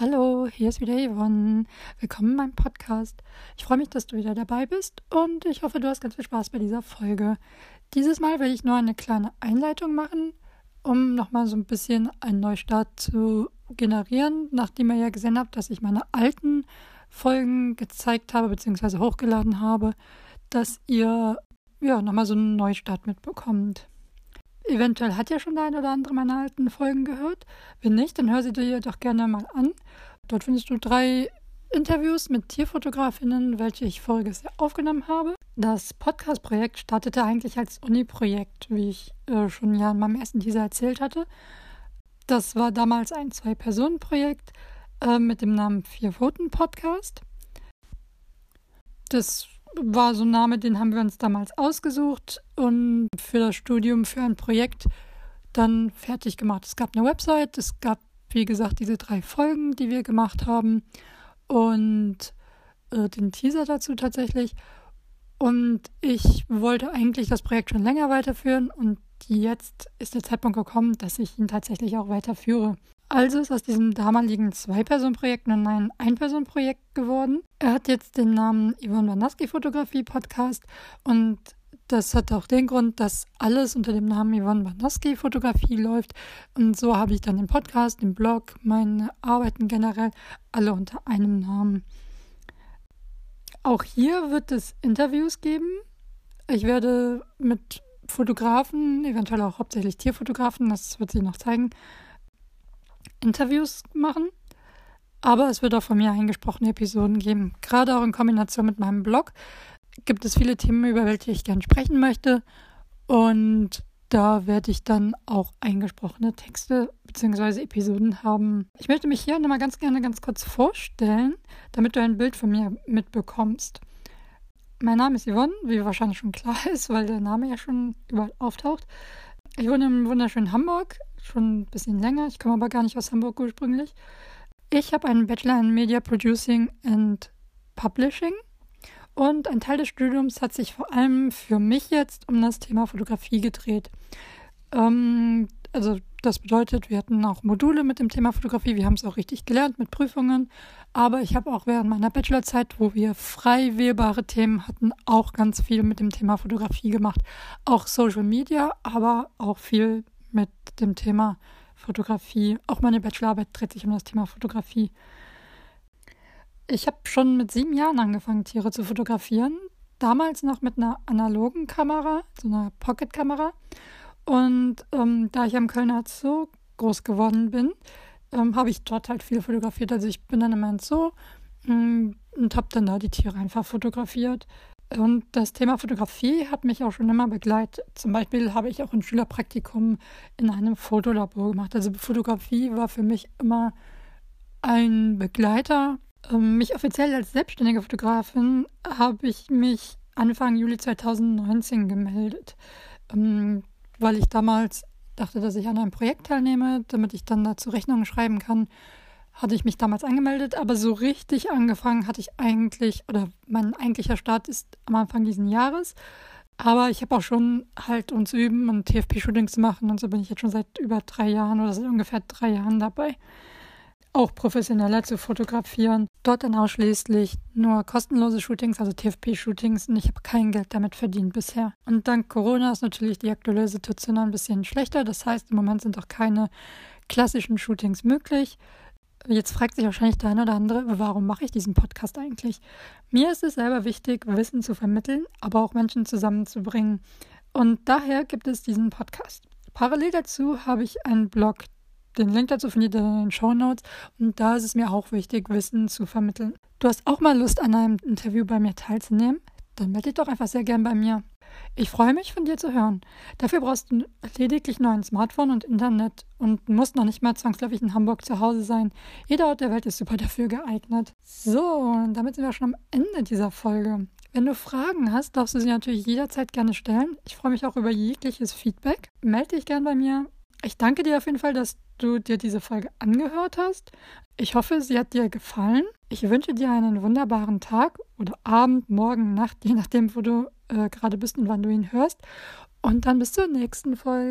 Hallo, hier ist wieder Yvonne. Willkommen in meinem Podcast. Ich freue mich, dass du wieder dabei bist und ich hoffe, du hast ganz viel Spaß bei dieser Folge. Dieses Mal werde ich nur eine kleine Einleitung machen, um nochmal so ein bisschen einen Neustart zu generieren, nachdem ihr ja gesehen habt, dass ich meine alten Folgen gezeigt habe bzw. hochgeladen habe, dass ihr ja nochmal so einen Neustart mitbekommt. Eventuell hat ja schon der eine oder andere meiner alten Folgen gehört. Wenn nicht, dann hör sie dir doch gerne mal an. Dort findest du drei Interviews mit Tierfotografinnen, welche ich voriges Jahr aufgenommen habe. Das Podcast-Projekt startete eigentlich als Uni-Projekt, wie ich äh, schon ja in meinem ersten Teaser erzählt hatte. Das war damals ein Zwei-Personen-Projekt äh, mit dem Namen Vier-Pfoten-Podcast. Das war so ein Name, den haben wir uns damals ausgesucht und für das Studium, für ein Projekt dann fertig gemacht. Es gab eine Website, es gab, wie gesagt, diese drei Folgen, die wir gemacht haben und äh, den Teaser dazu tatsächlich. Und ich wollte eigentlich das Projekt schon länger weiterführen und jetzt ist der Zeitpunkt gekommen, dass ich ihn tatsächlich auch weiterführe. Also ist aus diesem damaligen Zwei-Personen-Projekt nun ein Ein-Personen-Projekt geworden. Er hat jetzt den Namen Yvonne Wanaski Fotografie Podcast und das hat auch den Grund, dass alles unter dem Namen Yvonne Wanaski Fotografie läuft. Und so habe ich dann den Podcast, den Blog, meine Arbeiten generell alle unter einem Namen. Auch hier wird es Interviews geben. Ich werde mit Fotografen, eventuell auch hauptsächlich Tierfotografen, das wird sich noch zeigen, Interviews machen. Aber es wird auch von mir eingesprochene Episoden geben. Gerade auch in Kombination mit meinem Blog gibt es viele Themen, über welche ich gerne sprechen möchte. Und da werde ich dann auch eingesprochene Texte bzw. Episoden haben. Ich möchte mich hier nochmal ganz gerne ganz kurz vorstellen, damit du ein Bild von mir mitbekommst. Mein Name ist Yvonne, wie wahrscheinlich schon klar ist, weil der Name ja schon überall auftaucht. Ich wohne im wunderschönen Hamburg, schon ein bisschen länger. Ich komme aber gar nicht aus Hamburg ursprünglich. Ich habe einen Bachelor in Media Producing and Publishing. Und ein Teil des Studiums hat sich vor allem für mich jetzt um das Thema Fotografie gedreht. Ähm, also das bedeutet, wir hatten auch Module mit dem Thema Fotografie. Wir haben es auch richtig gelernt mit Prüfungen. Aber ich habe auch während meiner Bachelorzeit, wo wir frei wählbare Themen hatten, auch ganz viel mit dem Thema Fotografie gemacht. Auch Social Media, aber auch viel mit dem Thema Fotografie. Auch meine Bachelorarbeit dreht sich um das Thema Fotografie. Ich habe schon mit sieben Jahren angefangen, Tiere zu fotografieren. Damals noch mit einer analogen Kamera, so einer Pocket-Kamera. Und ähm, da ich am Kölner Zoo groß geworden bin, ähm, habe ich dort halt viel fotografiert. Also ich bin dann immer ins Zoo ähm, und habe dann da die Tiere einfach fotografiert. Und das Thema Fotografie hat mich auch schon immer begleitet. Zum Beispiel habe ich auch ein Schülerpraktikum in einem Fotolabor gemacht. Also Fotografie war für mich immer ein Begleiter. Ähm, mich offiziell als selbstständige Fotografin habe ich mich Anfang Juli 2019 gemeldet. Weil ich damals dachte, dass ich an einem Projekt teilnehme, damit ich dann dazu Rechnungen schreiben kann, hatte ich mich damals angemeldet, aber so richtig angefangen hatte ich eigentlich, oder mein eigentlicher Start ist am Anfang diesen Jahres. Aber ich habe auch schon halt uns üben und TFP-Shootings zu machen und so bin ich jetzt schon seit über drei Jahren oder seit ungefähr drei Jahren dabei auch professioneller zu fotografieren. Dort dann ausschließlich nur kostenlose Shootings, also TFP-Shootings und ich habe kein Geld damit verdient bisher. Und dank Corona ist natürlich die aktuelle Situation ein bisschen schlechter. Das heißt, im Moment sind auch keine klassischen Shootings möglich. Jetzt fragt sich wahrscheinlich der eine oder andere, warum mache ich diesen Podcast eigentlich? Mir ist es selber wichtig, Wissen zu vermitteln, aber auch Menschen zusammenzubringen. Und daher gibt es diesen Podcast. Parallel dazu habe ich einen Blog, den Link dazu findet ihr in den Show Notes. Und da ist es mir auch wichtig, Wissen zu vermitteln. Du hast auch mal Lust, an einem Interview bei mir teilzunehmen? Dann melde dich doch einfach sehr gern bei mir. Ich freue mich, von dir zu hören. Dafür brauchst du lediglich nur ein Smartphone und Internet und musst noch nicht mal zwangsläufig in Hamburg zu Hause sein. Jeder Ort der Welt ist super dafür geeignet. So, und damit sind wir schon am Ende dieser Folge. Wenn du Fragen hast, darfst du sie natürlich jederzeit gerne stellen. Ich freue mich auch über jegliches Feedback. Melde dich gern bei mir. Ich danke dir auf jeden Fall, dass du dir diese Folge angehört hast. Ich hoffe, sie hat dir gefallen. Ich wünsche dir einen wunderbaren Tag oder Abend, Morgen, Nacht, je nachdem, wo du äh, gerade bist und wann du ihn hörst. Und dann bis zur nächsten Folge.